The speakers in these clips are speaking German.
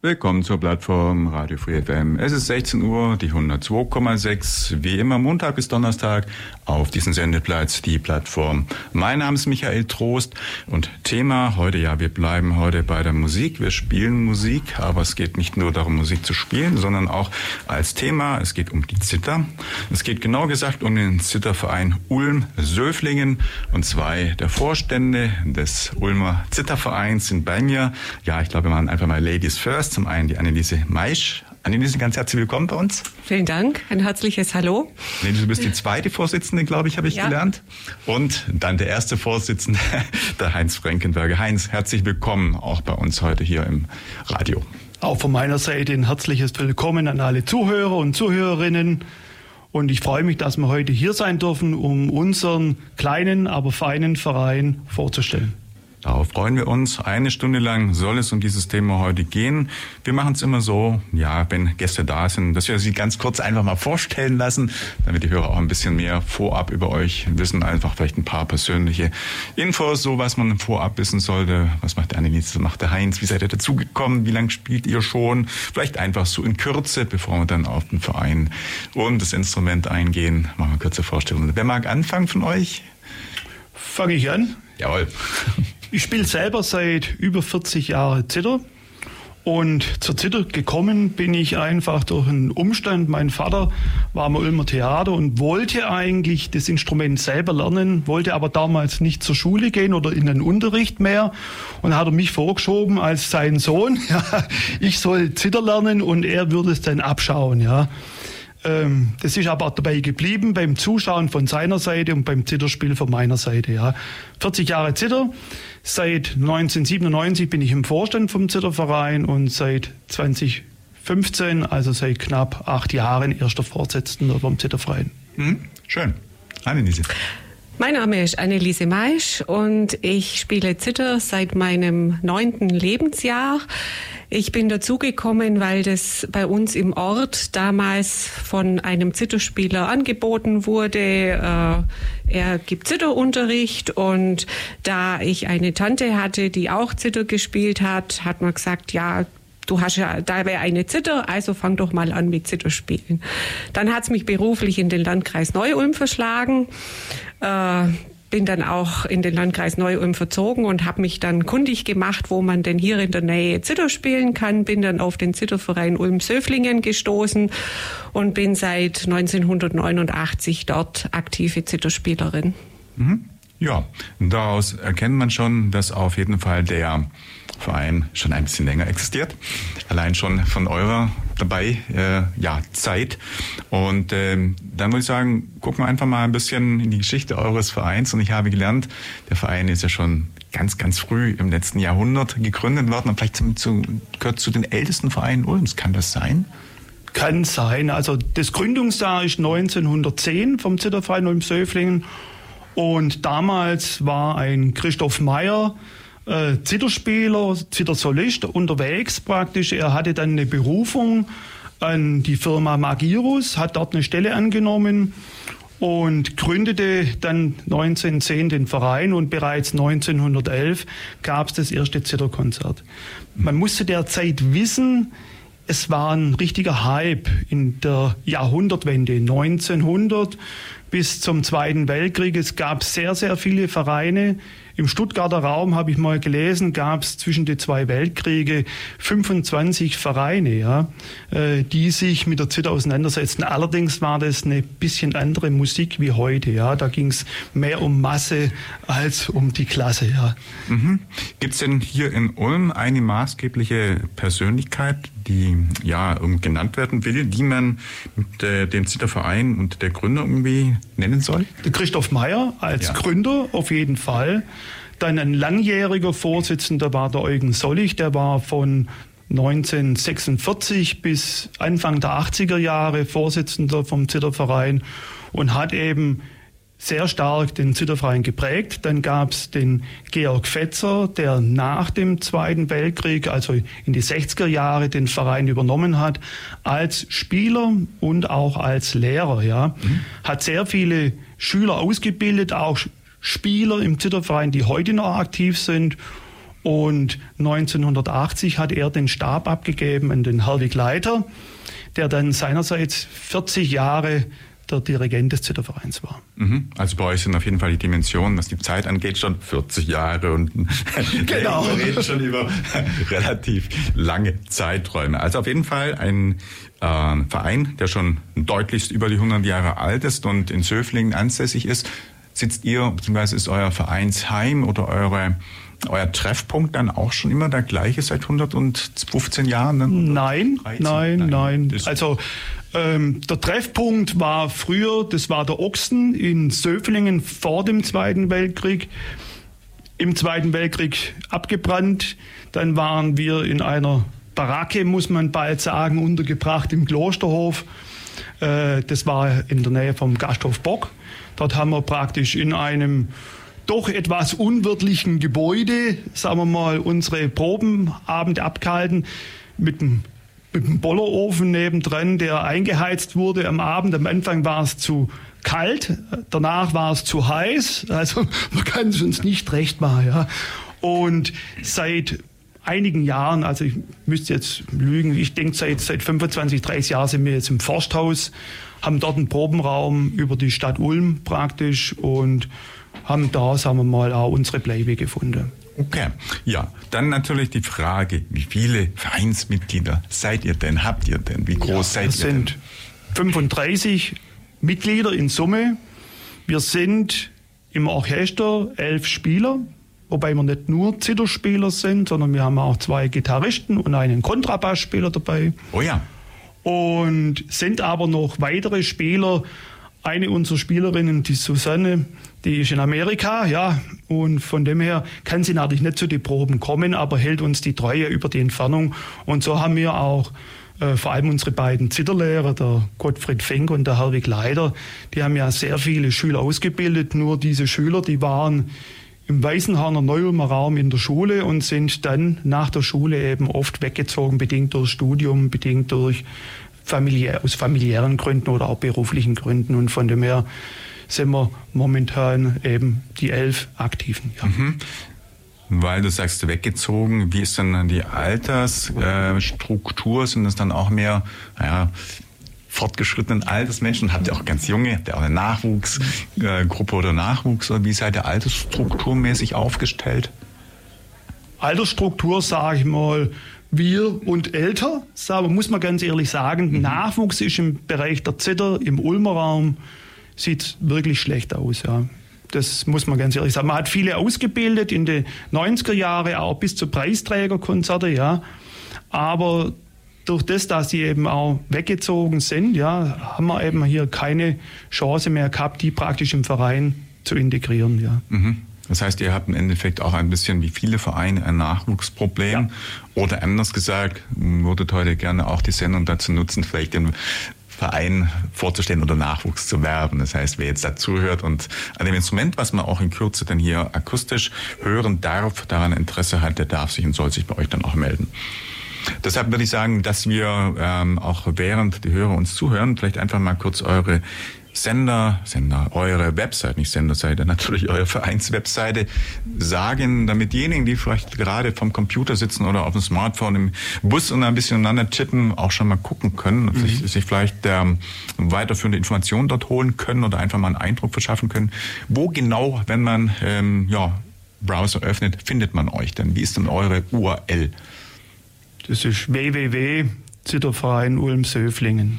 Willkommen zur Plattform Radio Free FM. Es ist 16 Uhr, die 102,6, wie immer Montag bis Donnerstag auf diesem Sendeplatz, die Plattform. Mein Name ist Michael Trost und Thema heute, ja, wir bleiben heute bei der Musik. Wir spielen Musik, aber es geht nicht nur darum, Musik zu spielen, sondern auch als Thema, es geht um die Zither. Es geht genau gesagt um den Zitterverein Ulm-Söflingen und zwei der Vorstände des Ulmer Zittervereins sind bei mir. Ja, ich glaube, wir machen einfach mal Ladies First. Zum einen die Anneliese Maisch. Anneliese, ganz herzlich willkommen bei uns. Vielen Dank, ein herzliches Hallo. Anneliese, du bist die zweite Vorsitzende, glaube ich, habe ich ja. gelernt. Und dann der erste Vorsitzende, der Heinz Frankenberger. Heinz, herzlich willkommen auch bei uns heute hier im Radio. Auch von meiner Seite ein herzliches Willkommen an alle Zuhörer und Zuhörerinnen. Und ich freue mich, dass wir heute hier sein dürfen, um unseren kleinen, aber feinen Verein vorzustellen. Darauf freuen wir uns. Eine Stunde lang soll es um dieses Thema heute gehen. Wir machen es immer so, ja, wenn Gäste da sind, dass wir sie ganz kurz einfach mal vorstellen lassen, damit die Hörer auch ein bisschen mehr vorab über euch wissen, einfach vielleicht ein paar persönliche Infos, so was man vorab wissen sollte. Was macht der Anneliese, was macht der Heinz? Wie seid ihr dazugekommen? Wie lange spielt ihr schon? Vielleicht einfach so in Kürze, bevor wir dann auf den Verein und das Instrument eingehen. Machen wir eine kurze Vorstellung. Wer mag anfangen von euch? Fange ich an? Jawohl. Ich spiele selber seit über 40 Jahren Zither. Und zur Zither gekommen bin ich einfach durch einen Umstand. Mein Vater war am Ulmer Theater und wollte eigentlich das Instrument selber lernen, wollte aber damals nicht zur Schule gehen oder in den Unterricht mehr. Und hat er mich vorgeschoben als sein Sohn. Ja, ich soll Zither lernen und er würde es dann abschauen. Ja. Ähm, das ist aber dabei geblieben beim Zuschauen von seiner Seite und beim Zitterspiel von meiner Seite. Ja. 40 Jahre Zitter. Seit 1997 bin ich im Vorstand vom Zitterverein und seit 2015, also seit knapp acht Jahren, erster Vorsitzender vom Zitterverein. Mhm. Schön. Anneliese. Mein Name ist Anneliese Maisch und ich spiele Zitter seit meinem neunten Lebensjahr. Ich bin dazugekommen, weil das bei uns im Ort damals von einem Zitterspieler angeboten wurde. Äh, er gibt Zitterunterricht und da ich eine Tante hatte, die auch Zitter gespielt hat, hat man gesagt, ja, du hast ja, da wäre eine Zitter, also fang doch mal an mit Zitterspielen. Dann hat's mich beruflich in den Landkreis Neu-Ulm verschlagen. Äh, bin dann auch in den Landkreis Neu-Ulm verzogen und habe mich dann kundig gemacht, wo man denn hier in der Nähe Zitter spielen kann. Bin dann auf den Zitterverein Ulm-Söflingen gestoßen und bin seit 1989 dort aktive Zitterspielerin. Mhm. Ja, daraus erkennt man schon, dass auf jeden Fall der Verein schon ein bisschen länger existiert. Allein schon von eurer dabei, äh, ja, Zeit. Und ähm, dann würde ich sagen, gucken wir einfach mal ein bisschen in die Geschichte eures Vereins. Und ich habe gelernt, der Verein ist ja schon ganz, ganz früh im letzten Jahrhundert gegründet worden und vielleicht zu, zu, gehört zu den ältesten Vereinen Ulms. Kann das sein? Kann sein. Also das Gründungsjahr ist 1910 vom Zitterverein Ulm-Söflingen. Und damals war ein Christoph Meyer, äh, Zitterspieler, Zittersolist unterwegs praktisch. Er hatte dann eine Berufung an die Firma Magirus, hat dort eine Stelle angenommen und gründete dann 1910 den Verein und bereits 1911 gab es das erste Zitterkonzert. Man musste derzeit wissen, es war ein richtiger Hype in der Jahrhundertwende 1900 bis zum Zweiten Weltkrieg. Es gab sehr, sehr viele Vereine, im Stuttgarter Raum habe ich mal gelesen, gab es zwischen den zwei Weltkriege 25 Vereine, ja, äh, die sich mit der Zither auseinandersetzten. Allerdings war das eine bisschen andere Musik wie heute. Ja. Da ging es mehr um Masse als um die Klasse. Ja. Mhm. Gibt es denn hier in Ulm eine maßgebliche Persönlichkeit, die ja genannt werden will, die man mit äh, dem Zitterverein und der Gründer irgendwie nennen soll? Christoph Meyer als ja. Gründer auf jeden Fall. Dann ein langjähriger Vorsitzender war der Eugen Sollig, der war von 1946 bis Anfang der 80er Jahre Vorsitzender vom Zitterverein und hat eben sehr stark den Zitterverein geprägt. Dann gab es den Georg Fetzer, der nach dem Zweiten Weltkrieg, also in die 60er Jahre, den Verein übernommen hat, als Spieler und auch als Lehrer. Ja. Mhm. Hat sehr viele Schüler ausgebildet, auch Spieler im Zitterverein, die heute noch aktiv sind. Und 1980 hat er den Stab abgegeben an den Herwig Leiter, der dann seinerseits 40 Jahre der Dirigent des Zittervereins war. Mhm. Also bei euch sind auf jeden Fall die Dimensionen, was die Zeit angeht, schon 40 Jahre und genau. wir reden schon über relativ lange Zeiträume. Also auf jeden Fall ein äh, Verein, der schon deutlichst über die 100 Jahre alt ist und in Söflingen ansässig ist. Sitzt ihr, beziehungsweise ist euer Vereinsheim oder eure euer Treffpunkt dann auch schon immer der gleiche seit 115 Jahren? Nein, nein, nein, nein. Also ähm, der Treffpunkt war früher, das war der Ochsen in Söflingen vor dem Zweiten Weltkrieg. Im Zweiten Weltkrieg abgebrannt. Dann waren wir in einer Baracke, muss man bald sagen, untergebracht im Klosterhof. Äh, das war in der Nähe vom Gasthof Bock. Dort haben wir praktisch in einem doch etwas unwirtlichen Gebäude, sagen wir mal, unsere Probenabende abgehalten mit einem mit einem Bollerofen nebendran, der eingeheizt wurde am Abend. Am Anfang war es zu kalt, danach war es zu heiß. Also man kann es uns nicht recht machen. Ja. Und seit einigen Jahren, also ich müsste jetzt lügen, ich denke seit, seit 25, 30 Jahren sind wir jetzt im Forsthaus, haben dort einen Probenraum über die Stadt Ulm praktisch und haben da, sagen wir mal, auch unsere Bleibe gefunden. Okay, ja, dann natürlich die Frage, wie viele Vereinsmitglieder seid ihr denn, habt ihr denn, wie groß ja, seid ihr sind denn? 35 Mitglieder in Summe. Wir sind im Orchester elf Spieler, wobei wir nicht nur Zitterspieler sind, sondern wir haben auch zwei Gitarristen und einen Kontrabassspieler dabei. Oh ja. Und sind aber noch weitere Spieler. Eine unserer Spielerinnen, die Susanne, die ist in Amerika, ja, und von dem her kann sie natürlich nicht zu den Proben kommen, aber hält uns die Treue über die Entfernung. Und so haben wir auch äh, vor allem unsere beiden Zitterlehrer, der Gottfried Fink und der Herwig Leider, die haben ja sehr viele Schüler ausgebildet. Nur diese Schüler, die waren im Weißenhahner Neulmer Raum in der Schule und sind dann nach der Schule eben oft weggezogen, bedingt durch Studium, bedingt durch familiär, aus familiären Gründen oder auch beruflichen Gründen. Und von dem her sind wir momentan eben die elf Aktiven. Ja. Mhm. Weil du sagst, weggezogen, wie ist dann die Altersstruktur? Sind das dann auch mehr, naja, fortgeschrittenen Altersmenschen? Habt ihr auch ganz junge, habt ihr auch eine Nachwuchsgruppe oder Nachwuchs? Oder wie seid ihr altersstrukturmäßig aufgestellt? Altersstruktur, sage ich mal, wir und älter, aber muss man ganz ehrlich sagen, mhm. Nachwuchs ist im Bereich der Zitter, im Ulmer Raum, sieht wirklich schlecht aus. Ja. Das muss man ganz ehrlich sagen. Man hat viele ausgebildet in den 90er Jahren, auch bis zu Preisträgerkonzerte, ja. Aber durch das, dass sie eben auch weggezogen sind, ja, haben wir eben hier keine Chance mehr gehabt, die praktisch im Verein zu integrieren, ja. Mhm. Das heißt, ihr habt im Endeffekt auch ein bisschen wie viele Vereine ein Nachwuchsproblem. Ja. Oder anders gesagt, würdet heute gerne auch die Sendung dazu nutzen, vielleicht den Verein vorzustellen oder Nachwuchs zu werben. Das heißt, wer jetzt dazuhört und an dem Instrument, was man auch in Kürze dann hier akustisch hören darf, daran Interesse hat, der darf sich und soll sich bei euch dann auch melden. Deshalb würde ich sagen, dass wir ähm, auch während die Hörer uns zuhören, vielleicht einfach mal kurz eure Sender, Sender, eure Website, nicht Senderseite, natürlich eure Vereinswebseite sagen, damit diejenigen, die vielleicht gerade vom Computer sitzen oder auf dem Smartphone im Bus und ein bisschen aneinander tippen, auch schon mal gucken können und mhm. sich, sich, vielleicht ähm, weiterführende Informationen dort holen können oder einfach mal einen Eindruck verschaffen können. Wo genau, wenn man ähm, ja, Browser öffnet, findet man euch denn? Wie ist denn eure URL? Das ist www.zitterverein Ulm-Söflingen.de.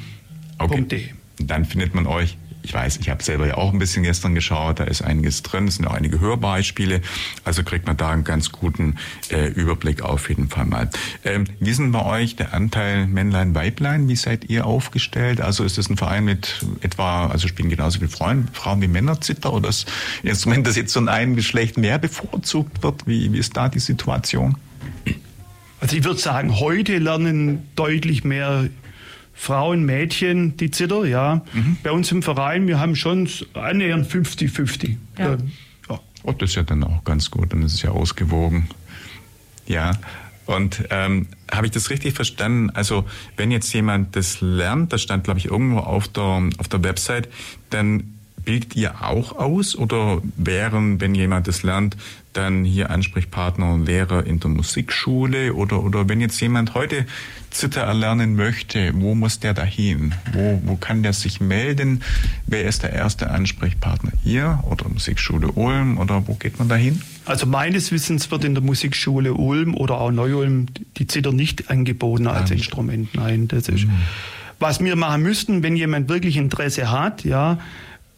Okay. Dann findet man euch Ich weiß, ich habe selber ja auch ein bisschen gestern geschaut, da ist einiges drin, es sind auch einige Hörbeispiele, also kriegt man da einen ganz guten äh, Überblick auf jeden Fall mal. Ähm, wie ist denn bei euch der Anteil Männlein, Weiblein? Wie seid ihr aufgestellt? Also ist das ein Verein mit etwa, also spielen genauso viele Frauen, Frauen wie Männer Zither oder das Instrument, das jetzt von einem Geschlecht mehr bevorzugt wird? Wie, wie ist da die Situation? Also ich würde sagen, heute lernen deutlich mehr Frauen, Mädchen die Zither, ja. Mhm. Bei uns im Verein, wir haben schon annähernd 50-50. Ja. ja. Oh, das ist ja dann auch ganz gut, dann ist es ja ausgewogen. Ja. Und ähm, habe ich das richtig verstanden? Also wenn jetzt jemand das lernt, das stand glaube ich irgendwo auf der auf der Website, dann bildet ihr auch aus oder wären, wenn jemand das lernt, dann hier Ansprechpartner und Lehrer in der Musikschule oder, oder wenn jetzt jemand heute Zither erlernen möchte, wo muss der da hin? Wo, wo kann der sich melden? Wer ist der erste Ansprechpartner? Ihr oder Musikschule Ulm oder wo geht man da hin? Also meines Wissens wird in der Musikschule Ulm oder auch Neu-Ulm die Zither nicht angeboten als ah, Instrument. Nein, das ist. Mhm. Was wir machen müssten, wenn jemand wirklich Interesse hat, ja,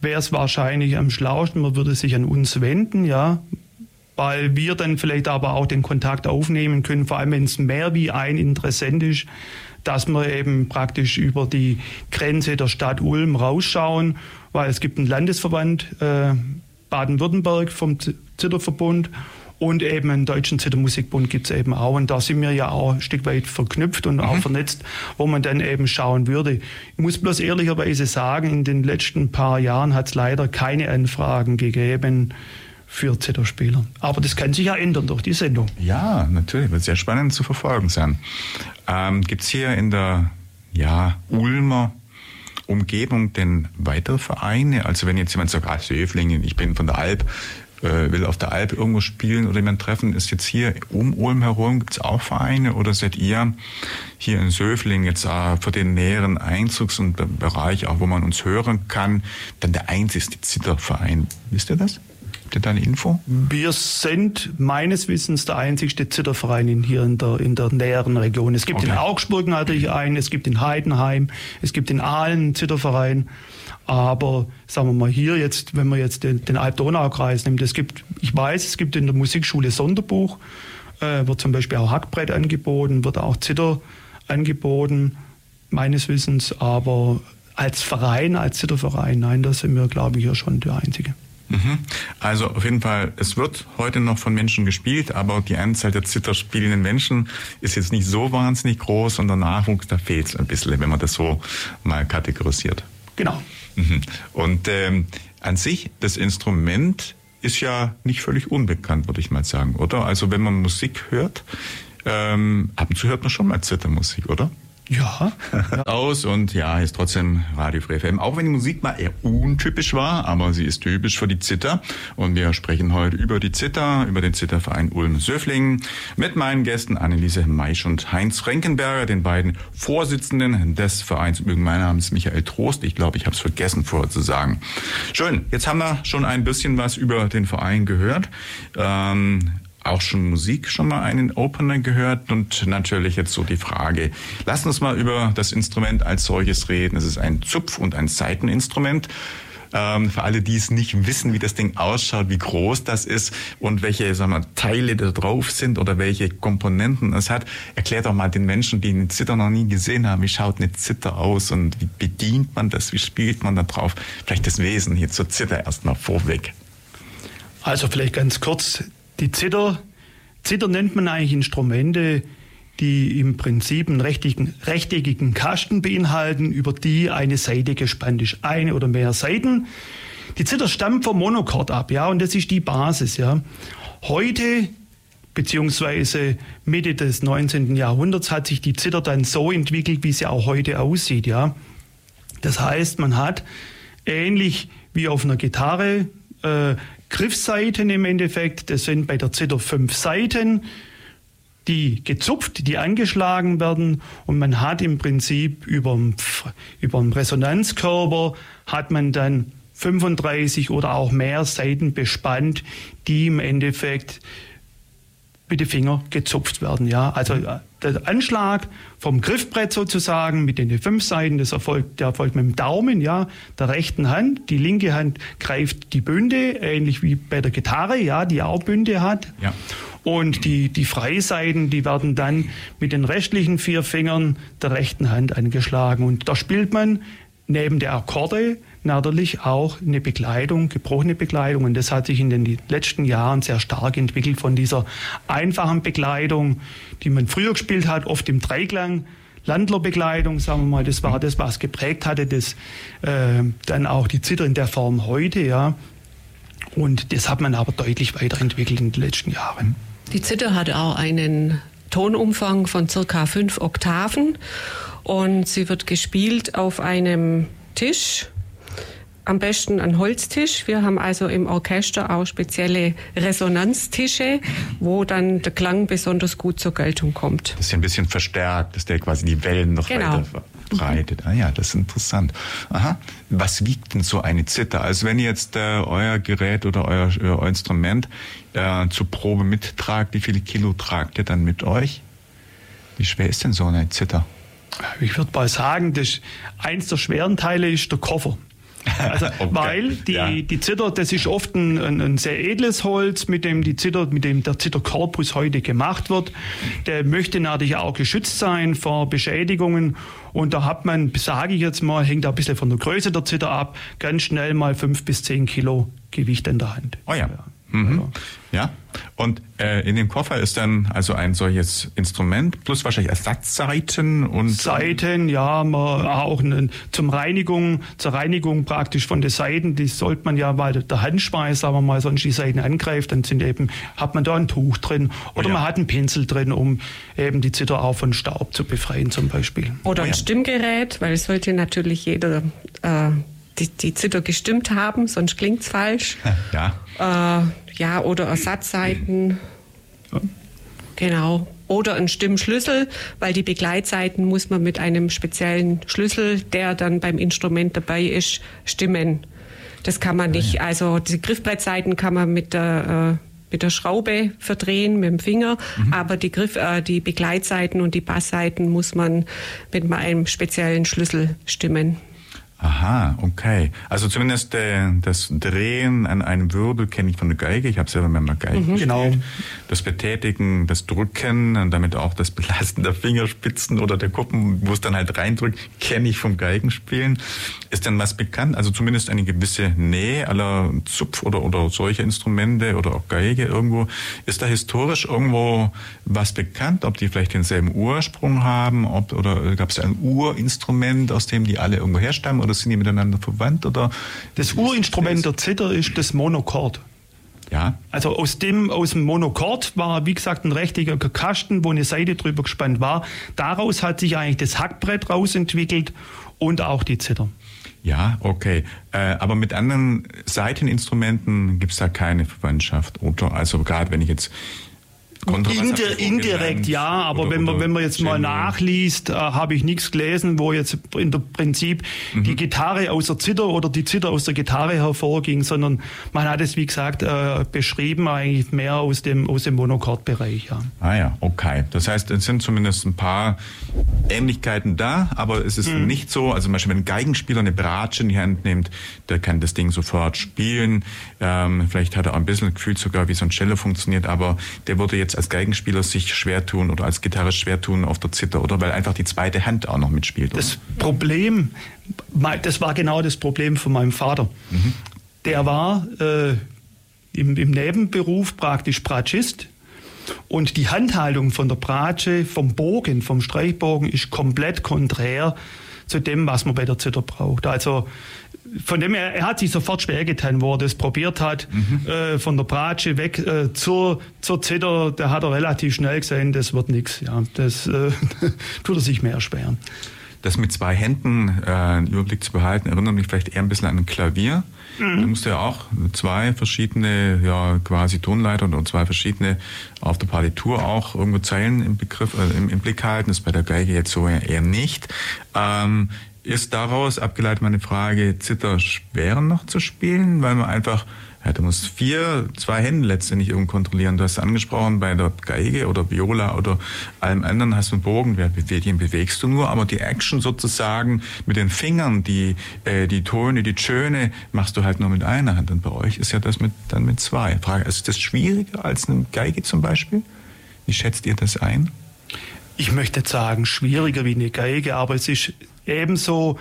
wäre es wahrscheinlich am schlausten, man würde sich an uns wenden, ja, weil wir dann vielleicht aber auch den Kontakt aufnehmen können, vor allem wenn es mehr wie ein Interessent ist, dass wir eben praktisch über die Grenze der Stadt Ulm rausschauen, weil es gibt einen Landesverband äh, Baden-Württemberg vom Zitterverbund und eben einen deutschen Zittermusikbund gibt es eben auch. Und da sind wir ja auch ein Stück weit verknüpft und mhm. auch vernetzt, wo man dann eben schauen würde. Ich muss bloß ehrlicherweise sagen, in den letzten paar Jahren hat es leider keine Anfragen gegeben für Zitterspieler. Aber das kann sich ja ändern durch die Sendung. Ja, natürlich. Wird sehr spannend zu verfolgen sein. Ähm, Gibt es hier in der ja, Ulmer Umgebung denn weitere Vereine? Also wenn jetzt jemand sagt, ah, Söflingen, ich bin von der Alp, äh, will auf der Alp irgendwo spielen oder jemand treffen, ist jetzt hier um Ulm herum, gibt es auch Vereine oder seid ihr hier in Söfling jetzt äh, für den näheren Einzugs- und Bereich, auch wo man uns hören kann, dann der einzigste Zitterverein? Wisst ihr das? Habt ihr da eine Info? Wir sind meines Wissens der einzigste Zitterverein hier in der, in der näheren Region. Es gibt okay. in Augsburg natürlich einen, es gibt in Heidenheim, es gibt in Aalen einen Zitterverein. Aber sagen wir mal hier jetzt, wenn man jetzt den, den Alb-Donau-Kreis nimmt, es gibt, ich weiß, es gibt in der Musikschule Sonderbuch, äh, wird zum Beispiel auch Hackbrett angeboten, wird auch Zitter angeboten, meines Wissens, aber als Verein, als Zitterverein, nein, da sind wir, glaube ich, ja schon der Einzige. Mhm. Also auf jeden Fall, es wird heute noch von Menschen gespielt, aber die Anzahl der zitterspielenden Menschen ist jetzt nicht so wahnsinnig groß und der Nachwuchs, da fehlt es ein bisschen, wenn man das so mal kategorisiert. Genau. Mhm. Und ähm, an sich, das Instrument ist ja nicht völlig unbekannt, würde ich mal sagen, oder? Also wenn man Musik hört, ähm, ab und zu hört man schon mal Zittermusik, oder? Ja. Aus und ja, ist trotzdem Radio Free FM. Auch wenn die Musik mal eher untypisch war, aber sie ist typisch für die Zither. Und wir sprechen heute über die Zither, über den Zitterverein Ulm-Söflingen mit meinen Gästen Anneliese Meisch und Heinz Frankenberger, den beiden Vorsitzenden des Vereins. Mein Name ist Michael Trost. Ich glaube, ich habe es vergessen vorher zu sagen. Schön, jetzt haben wir schon ein bisschen was über den Verein gehört. Ähm, auch schon Musik, schon mal einen Opener gehört und natürlich jetzt so die Frage, lass uns mal über das Instrument als solches reden. Es ist ein Zupf- und ein Saiteninstrument. Ähm, für alle, die es nicht wissen, wie das Ding ausschaut, wie groß das ist und welche sagen wir, Teile da drauf sind oder welche Komponenten es hat, erklärt doch mal den Menschen, die eine Zither noch nie gesehen haben, wie schaut eine Zither aus und wie bedient man das, wie spielt man da drauf. Vielleicht das Wesen hier zur Zither erstmal vorweg. Also vielleicht ganz kurz, die Zither, Zither nennt man eigentlich Instrumente, die im Prinzip einen rechteckigen, rechteckigen Kasten beinhalten, über die eine Seite gespannt ist. Eine oder mehr Seiten. Die Zither stammt vom Monochord ab, ja, und das ist die Basis, ja. Heute, beziehungsweise Mitte des 19. Jahrhunderts, hat sich die Zither dann so entwickelt, wie sie auch heute aussieht, ja. Das heißt, man hat ähnlich wie auf einer Gitarre äh, Griffseiten im Endeffekt. Das sind bei der Zither fünf Seiten, die gezupft, die angeschlagen werden und man hat im Prinzip über, einen Resonanzkörper hat man dann 35 oder auch mehr Seiten bespannt, die im Endeffekt mit den Fingern gezupft werden. Ja, also der Anschlag vom Griffbrett sozusagen mit den fünf Seiten, das erfolgt, der erfolgt mit dem Daumen, ja, der rechten Hand. Die linke Hand greift die Bünde, ähnlich wie bei der Gitarre, ja, die auch Bünde hat. Ja. Und die, die Freiseiten, die werden dann mit den restlichen vier Fingern der rechten Hand angeschlagen. Und da spielt man neben der Akkorde natürlich auch eine Begleitung, gebrochene Begleitung. Und das hat sich in den letzten Jahren sehr stark entwickelt von dieser einfachen Begleitung, die man früher gespielt hat, oft im Dreiklang. Landlerbegleitung, sagen wir mal, das war das, was geprägt hatte, das äh, dann auch die Zither in der Form heute, ja. Und das hat man aber deutlich weiterentwickelt in den letzten Jahren. Die Zither hat auch einen Tonumfang von circa fünf Oktaven und sie wird gespielt auf einem Tisch, am besten ein Holztisch. Wir haben also im Orchester auch spezielle Resonanztische, wo dann der Klang besonders gut zur Geltung kommt. Das ist ja ein bisschen verstärkt, dass der quasi die Wellen noch genau. weiter verbreitet. Ah ja, das ist interessant. Aha. Was wiegt denn so eine Zither? Also wenn ihr jetzt äh, euer Gerät oder euer, euer Instrument äh, zur Probe mittragt, wie viele Kilo tragt ihr dann mit euch? Wie schwer ist denn so eine Zither? Ich würde mal sagen, das eins der schweren Teile ist der Koffer. Also, okay. Weil die, ja. die Zither, das ist oft ein, ein, ein, sehr edles Holz, mit dem die Zither, mit dem der Zitterkorpus heute gemacht wird. Der möchte natürlich auch geschützt sein vor Beschädigungen. Und da hat man, sage ich jetzt mal, hängt ein bisschen von der Größe der Zither ab, ganz schnell mal fünf bis zehn Kilo Gewicht in der Hand. Oh ja. ja. Mhm. Ja. Und äh, in dem Koffer ist dann also ein solches Instrument plus wahrscheinlich Ersatzseiten und Seiten, ja, man, auch eine, zum Reinigung, zur Reinigung praktisch von den Seiten, die sollte man ja, weil der Handschweiß, sagen wir mal, sonst die Seiten angreift, dann sind eben hat man da ein Tuch drin oder oh ja. man hat einen Pinsel drin, um eben die Zither auch von Staub zu befreien zum Beispiel. Oder ein ja. Stimmgerät, weil es sollte natürlich jeder äh, die, die Zither gestimmt haben, sonst klingt es falsch. Ja. Äh, ja, oder Ersatzseiten. Ja. Genau. Oder ein Stimmschlüssel, weil die Begleitseiten muss man mit einem speziellen Schlüssel, der dann beim Instrument dabei ist, stimmen. Das kann man nicht, also die Griffbrettseiten kann man mit der äh, mit der Schraube verdrehen mit dem Finger, mhm. aber die Griff, äh, die Begleitseiten und die Bassseiten muss man mit einem speziellen Schlüssel stimmen. Aha, okay. Also zumindest äh, das Drehen an einem Wirbel kenne ich von der Geige. Ich habe selber mal Geige mhm. Genau. Das Betätigen, das Drücken und damit auch das Belasten der Fingerspitzen oder der Kuppen, wo es dann halt reindrückt, kenne ich vom Geigenspielen. Ist denn was bekannt? Also zumindest eine gewisse Nähe aller Zupf- oder, oder solche Instrumente oder auch Geige irgendwo. Ist da historisch irgendwo was bekannt? Ob die vielleicht denselben Ursprung haben? Ob, oder gab es ein Urinstrument, aus dem die alle irgendwo herstammen? Oder oder sind die miteinander verwandt? Oder das Urinstrument der Zither ist das Monochord. Ja. Also aus dem, aus dem Monochord war, wie gesagt, ein rechtlicher Kasten, wo eine Seite drüber gespannt war. Daraus hat sich eigentlich das Hackbrett rausentwickelt und auch die Zither. Ja, okay. Äh, aber mit anderen Seiteninstrumenten gibt es da keine Verwandtschaft, oder? Also gerade wenn ich jetzt Indi indirekt ja, aber oder, wenn man wenn man jetzt mal nachliest, äh, habe ich nichts gelesen, wo jetzt der Prinzip mhm. die Gitarre aus der Zither oder die Zither aus der Gitarre hervorging, sondern man hat es wie gesagt äh, beschrieben eigentlich mehr aus dem aus dem Monochordbereich. Ja. Ah ja, okay. Das heißt, es sind zumindest ein paar Ähnlichkeiten da, aber es ist mhm. nicht so. Also zum Beispiel, wenn ein Geigenspieler eine Bratsche in die Hand nimmt, der kann das Ding sofort spielen. Ähm, vielleicht hat er auch ein bisschen Gefühl sogar, wie so ein Cello funktioniert, aber der würde jetzt jetzt als Geigenspieler sich schwer tun oder als Gitarrist schwer tun auf der Zither, oder? Weil einfach die zweite Hand auch noch mitspielt. Oder? Das Problem, das war genau das Problem von meinem Vater. Mhm. Der war äh, im, im Nebenberuf praktisch Bratschist. Und die Handhaltung von der Bratsche, vom Bogen, vom Streichbogen ist komplett konträr zu dem, was man bei der Zither braucht. Also von dem her, er hat sich sofort schwer getan, wo er das probiert hat, mhm. äh, von der Bratsche weg äh, zur, zur Zither, da hat er relativ schnell gesehen, das wird nichts. Ja, das äh, tut er sich mehr schwer. Das mit zwei Händen äh, einen Überblick zu behalten, erinnert mich vielleicht eher ein bisschen an ein Klavier. Mhm. Da musst du ja auch zwei verschiedene, ja, quasi Tonleiter und zwei verschiedene auf der Partitur auch irgendwo Zeilen im Begriff, äh, im, im Blick halten. Das ist bei der Geige jetzt so eher nicht. Ähm, ist daraus abgeleitet meine Frage, Zither schwer noch zu spielen, weil man einfach Ja, du musst vier, zwei Hände letztendlich irgendwie kontrollieren. Du hast angesprochen, bei der Geige oder Viola oder allem anderen hast du einen Bogen, den bewegst du nur, aber die Action sozusagen mit den Fingern, die, äh, die Töne, die Töne machst du halt nur mit einer Hand. Und bei euch ist ja das mit, dann mit zwei. Frage, ist das schwieriger als eine Geige zum Beispiel? Wie schätzt ihr das ein? Ich möchte sagen, schwieriger wie eine Geige, aber es ist ebenso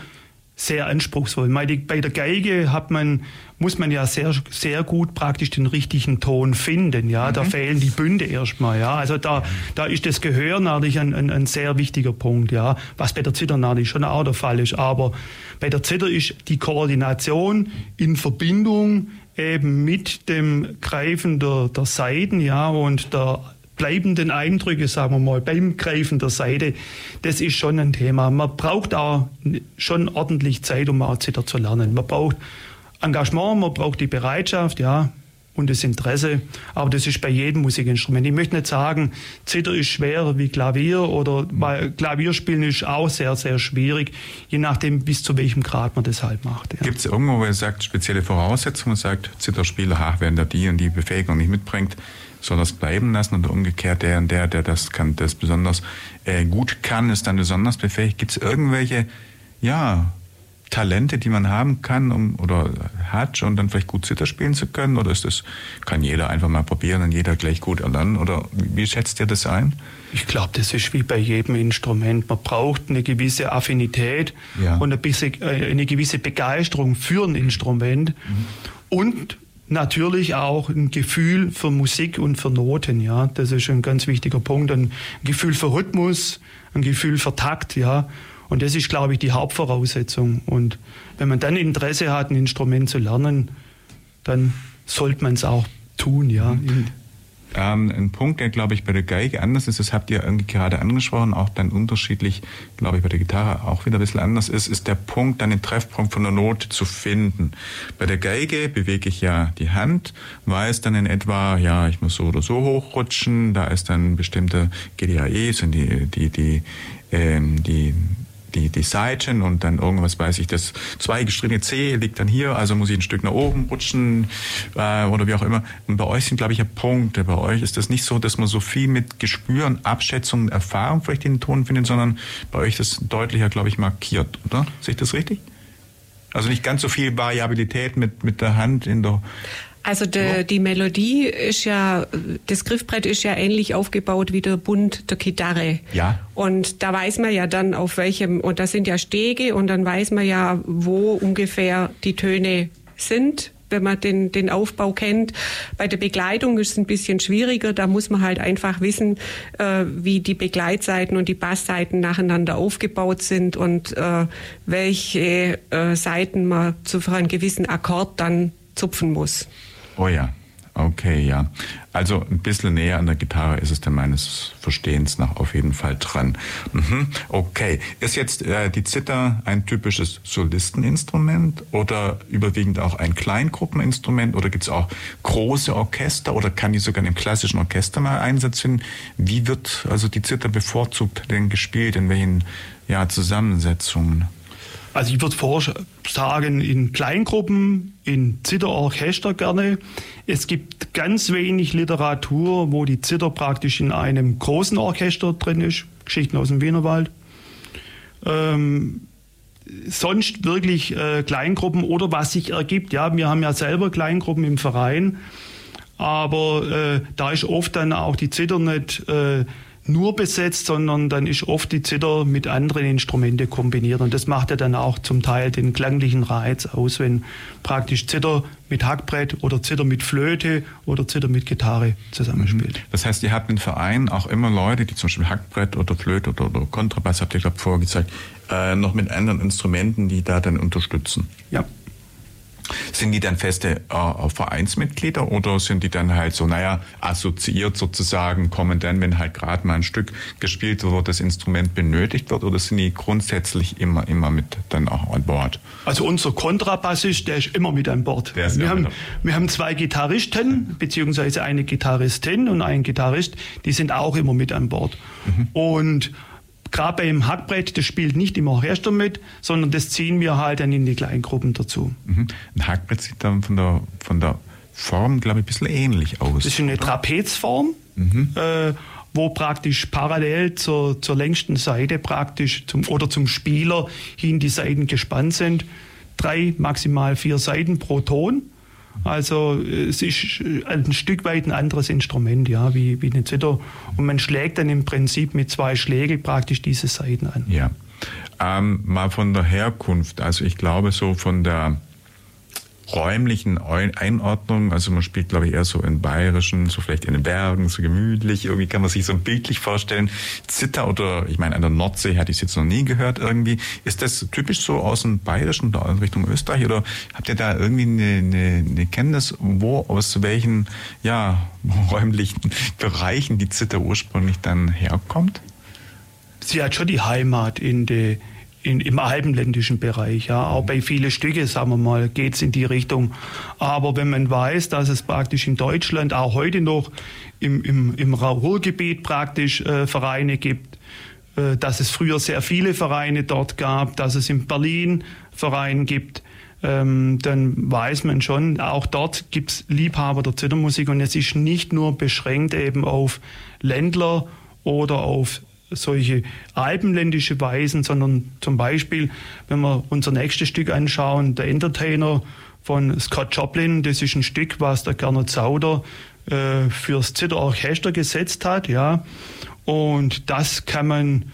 sehr anspruchsvoll. Bei der Geige hat man, muss man ja sehr, sehr gut praktisch den richtigen Ton finden. Ja, mhm. da fehlen die Bünde erstmal. Ja, also da, da ist das Gehör natürlich ein, ein, ein, sehr wichtiger Punkt. Ja, was bei der Zither natürlich schon auch der Fall ist. Aber bei der Zither ist die Koordination in Verbindung eben mit dem Greifen der, der Saiten, ja, und der bleibenden Eindrücke, sagen wir mal, beim Greifen der Seite, das ist schon ein Thema. Man braucht auch schon ordentlich Zeit, um auch Zither zu lernen. Man braucht Engagement, man braucht die Bereitschaft, ja, und das Interesse. Aber das ist bei jedem Musikinstrument. Ich möchte nicht sagen, Zither ist schwerer wie Klavier oder weil Klavierspielen ist auch sehr, sehr schwierig, je nachdem, bis zu welchem Grad man das halt macht. Ja. Gibt es irgendwo, wo ihr sagt, spezielle Voraussetzungen, sagt, Zitherspieler, ach, wenn der die und die Befähigung nicht mitbringt, soll das bleiben lassen und umgekehrt der und der, der das kann, das besonders äh, gut kann, ist dann besonders befähigt. Gibt es irgendwelche, ja, Talente, die man haben kann um, oder hat, um dann vielleicht gut Zither spielen zu können? Oder ist das, kann jeder einfach mal probieren und jeder gleich gut erlernen? Oder wie schätzt ihr das ein? Ich glaube, das ist wie bei jedem Instrument. Man braucht eine gewisse Affinität ja. und ein bisschen, äh, eine gewisse Begeisterung für ein Instrument. Mhm. Und natürlich auch ein Gefühl für Musik und für Noten, ja. Das ist ein ganz wichtiger Punkt. Ein Gefühl für Rhythmus, ein Gefühl für Takt, ja. Und das ist, glaube ich, die Hauptvoraussetzung. Und wenn man dann Interesse hat, ein Instrument zu lernen, dann sollte man es auch tun, ja. Ähm, ein Punkt, der, glaube ich, bei der Geige anders ist, das habt ihr irgendwie gerade angesprochen, auch dann unterschiedlich, glaube ich, bei der Gitarre auch wieder ein bisschen anders ist, ist der Punkt, dann den Treffpunkt von der Note zu finden. Bei der Geige bewege ich ja die Hand, weiß dann in etwa, ja, ich muss so oder so hochrutschen, da ist dann bestimmte GDAE, sind die, die, die, ähm, die die, die Seiten und dann irgendwas weiß ich, das zwei gestrichene C liegt dann hier, also muss ich ein Stück nach oben rutschen äh, oder wie auch immer. Und bei euch sind, glaube ich, ja Punkte. Bei euch ist das nicht so, dass man so viel mit Gespüren, Abschätzungen, Erfahrung vielleicht in den Ton findet, sondern bei euch das deutlicher, glaube ich, markiert, oder? Sehe ich das richtig? Also nicht ganz so viel Variabilität mit, mit der Hand in der also de, die Melodie ist ja, das Griffbrett ist ja ähnlich aufgebaut wie der Bund der Gitarre. Ja. Und da weiß man ja dann auf welchem, und da sind ja Stege und dann weiß man ja, wo ungefähr die Töne sind wenn man den, den Aufbau kennt. Bei der Begleitung ist es ein bisschen schwieriger. Da muss man halt einfach wissen, äh, wie die Begleitseiten und die Bassseiten nacheinander aufgebaut sind und äh, welche äh, Seiten man zu für einen gewissen Akkord dann zupfen muss. Oh ja, okay, ja. Also ein bisschen näher an der Gitarre ist es dann meines Verstehens nach auf jeden Fall dran. Mhm. Okay, ist jetzt äh, die Zither ein typisches Solisteninstrument oder überwiegend auch ein Kleingruppeninstrument oder gibt es auch große Orchester oder kann die sogar im klassischen Orchester mal Einsatz finden? Wie wird also die Zither bevorzugt denn gespielt? In welchen ja, Zusammensetzungen? Also ich würde vorschlagen, in Kleingruppen, in Zitterorchester gerne. Es gibt ganz wenig Literatur, wo die Zither praktisch in einem großen Orchester drin ist. Geschichten aus dem Wienerwald. Ähm, sonst wirklich äh, Kleingruppen oder was sich ergibt. Ja, wir haben ja selber Kleingruppen im Verein, aber äh, da ist oft dann auch die Zither nicht äh, nur besetzt, sondern dann ist oft die Zither mit anderen Instrumenten kombiniert. Und das macht ja dann auch zum Teil den klanglichen Reiz aus, wenn praktisch Zither mit Hackbrett oder Zither mit Flöte oder Zither mit Gitarre zusammenspielt. Mhm. Das heißt, ihr habt im Verein auch immer Leute, die zum Beispiel Hackbrett oder Flöte oder, oder Kontrabass, habt ihr glaube vorgezeigt, äh, noch mit anderen Instrumenten, die da dann unterstützen. Ja. Sind die dann feste äh, Vereinsmitglieder oder sind die dann halt so, naja, assoziiert sozusagen, kommen dann, wenn halt gerade mal ein Stück gespielt wird, das Instrument benötigt wird oder sind die grundsätzlich immer, immer mit dann auch an Bord? Also unser Kontrabassist, der ist immer mit an Bord. Wir haben, wir haben zwei Gitarristen, beziehungsweise eine Gitarristin und einen Gitarrist, die sind auch immer mit an Bord. Mhm. Und gerade beim Hackbrett, das spielt nicht im Orchester mit, sondern das ziehen wir halt dann in die Kleingruppen dazu. Mhm. Ein Hackbrett sieht dann von der, von der Form, glaube ich, ein bisschen ähnlich aus. Das ist eine Trapezform, mhm. äh, wo praktisch parallel zur, zur längsten Seite praktisch zum, oder zum Spieler hin die Seiten gespannt sind. Drei, maximal vier Seiten pro Ton. Also es ist ein Stück weit ein anderes Instrument, ja, wie, wie eine Zither. Und man schlägt dann im Prinzip mit zwei Schlägen praktisch diese Seiten an. Ja. Ähm, mal von der Herkunft. Also ich glaube so von der räumlichen Einordnung. Also man spielt, glaube ich, eher so in bayerischen, so vielleicht in den Bergen, so gemütlich. Irgendwie kann man sich so bildlich vorstellen. Zitter oder, ich meine, an der Nordsee hatte ich es jetzt noch nie gehört irgendwie. Ist das typisch so aus dem Bayerischen oder in Richtung Österreich? Oder habt ihr da irgendwie eine, eine, eine Kenntnis, wo, aus welchen, ja, räumlichen Bereichen die Zitter ursprünglich dann herkommt? Sie hat schon die Heimat in der in, im alpenländischen Bereich. Ja. Auch bei vielen Stücke, sagen wir mal, geht es in die Richtung. Aber wenn man weiß, dass es praktisch in Deutschland auch heute noch im, im, im Ruhrgebiet praktisch äh, Vereine gibt, äh, dass es früher sehr viele Vereine dort gab, dass es in Berlin Vereine gibt, ähm, dann weiß man schon, auch dort gibt es Liebhaber der Zittermusik und es ist nicht nur beschränkt eben auf Ländler oder auf solche alpenländische Weisen, sondern zum Beispiel, wenn wir unser nächstes Stück anschauen, der Entertainer von Scott Joplin, das ist ein Stück, was der Gernot Sauder äh, fürs Zitterorchester gesetzt hat, ja. Und das kann man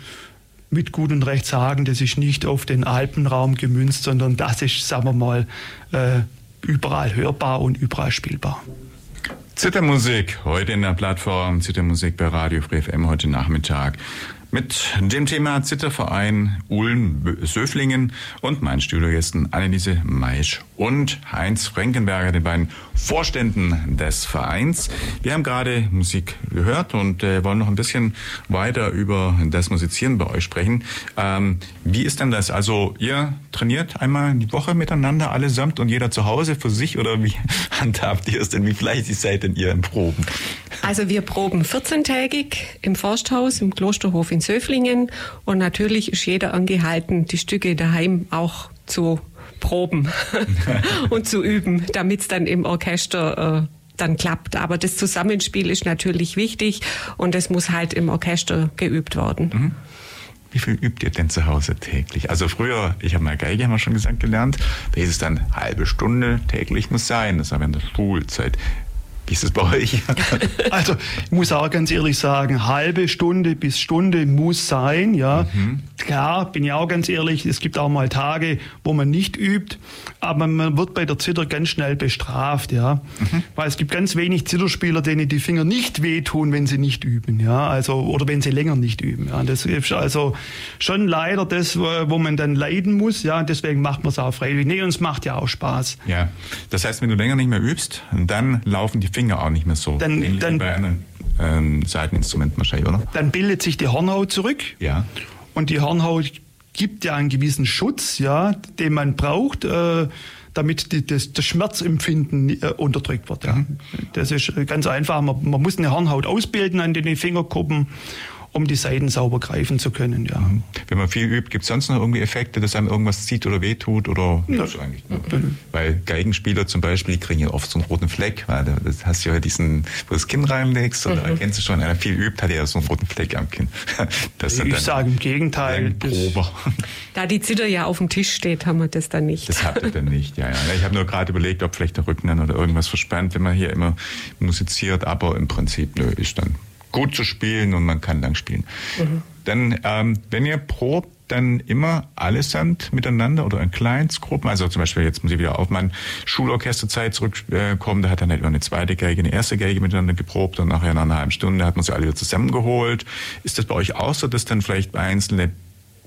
mit Gut und Recht sagen, das ist nicht auf den Alpenraum gemünzt, sondern das ist, sagen wir mal, äh, überall hörbar und überall spielbar. Zittermusik, heute in der Plattform. Zittermusik bei Radio Free FM heute Nachmittag mit dem Thema Zitterverein Ulm-Söflingen und meinen Studiogästen Anneliese Maisch und Heinz Frankenberger, den beiden Vorständen des Vereins. Wir haben gerade Musik gehört und äh, wollen noch ein bisschen weiter über das Musizieren bei euch sprechen. Ähm, wie ist denn das? Also ihr trainiert einmal die Woche miteinander allesamt und jeder zu Hause für sich oder wie handhabt ihr es denn? Wie fleißig seid denn ihr im Proben? Also wir proben 14-tägig im Forsthaus, im Klosterhof in Söflingen und natürlich ist jeder angehalten, die Stücke daheim auch zu proben und zu üben, damit es dann im Orchester äh, dann klappt. Aber das Zusammenspiel ist natürlich wichtig und es muss halt im Orchester geübt werden. Mhm. Wie viel übt ihr denn zu Hause täglich? Also früher, ich habe mal Geige, haben wir schon gesagt, gelernt. Da hieß es dann, halbe Stunde täglich muss sein. Das war in der Schulzeit. Wie ist es bei euch? also ich muss auch ganz ehrlich sagen, halbe Stunde bis Stunde muss sein. Ja, mhm. klar, bin ich auch ganz ehrlich. Es gibt auch mal Tage, wo man nicht übt, aber man wird bei der Zitter ganz schnell bestraft. Ja, mhm. weil es gibt ganz wenig Zitterspieler, denen die Finger nicht wehtun, wenn sie nicht üben. Ja, also oder wenn sie länger nicht üben. Ja, das ist also schon leider das, wo man dann leiden muss. Ja, deswegen macht man es auch freiwillig. Nee, und es macht ja auch Spaß. Ja, das heißt, wenn du länger nicht mehr übst, dann laufen die Finger auch nicht mehr so. Dann, dann bei einem ähm, Seiteninstrument wahrscheinlich, oder? Dann bildet sich die Hornhaut zurück. Ja. Und die Hornhaut gibt ja einen gewissen Schutz, ja, den man braucht. Äh, damit die, das, das, Schmerzempfinden äh, unterdrückt wird. Ja. Das ist ganz einfach. Man, man, muss eine Hornhaut ausbilden an den Fingerkuppen um die Seiten sauber greifen zu können. Ja. Mhm. Wenn man viel übt, gibt es sonst noch irgendwie Effekte, dass einem irgendwas zieht oder wehtut? Oder ja. eigentlich Weil Geigenspieler zum Beispiel, die kriegen ja oft so einen roten Fleck, weil das hast du ja diesen, wo du das Kinn reinlegst, oder mhm. kennst du schon, wenn einer viel übt, hat er ja so einen roten Fleck am Kinn. Das ich sage im Gegenteil. Da die Zither ja auf dem Tisch steht, haben wir das dann nicht. Das habt ihr dann nicht, ja, ja. Ich habe nur gerade überlegt, ob vielleicht der Rücken dann oder irgendwas verspannt, wenn man hier immer musiziert, aber im Prinzip, nö, ist dann gut zu spielen und man kann lang spielen. Mhm. Dann, ähm, wenn ihr probt, dann immer allesamt miteinander oder in Kleinstgruppen. Also zum Beispiel, jetzt muss ich wieder auf meine Schulorchesterzeit zurückkommen, da hat dann halt immer eine zweite Geige, eine erste Geige miteinander geprobt und nachher nach einer halben Stunde hat man sie alle wieder zusammengeholt. Ist das bei euch auch so, dass dann vielleicht einzelne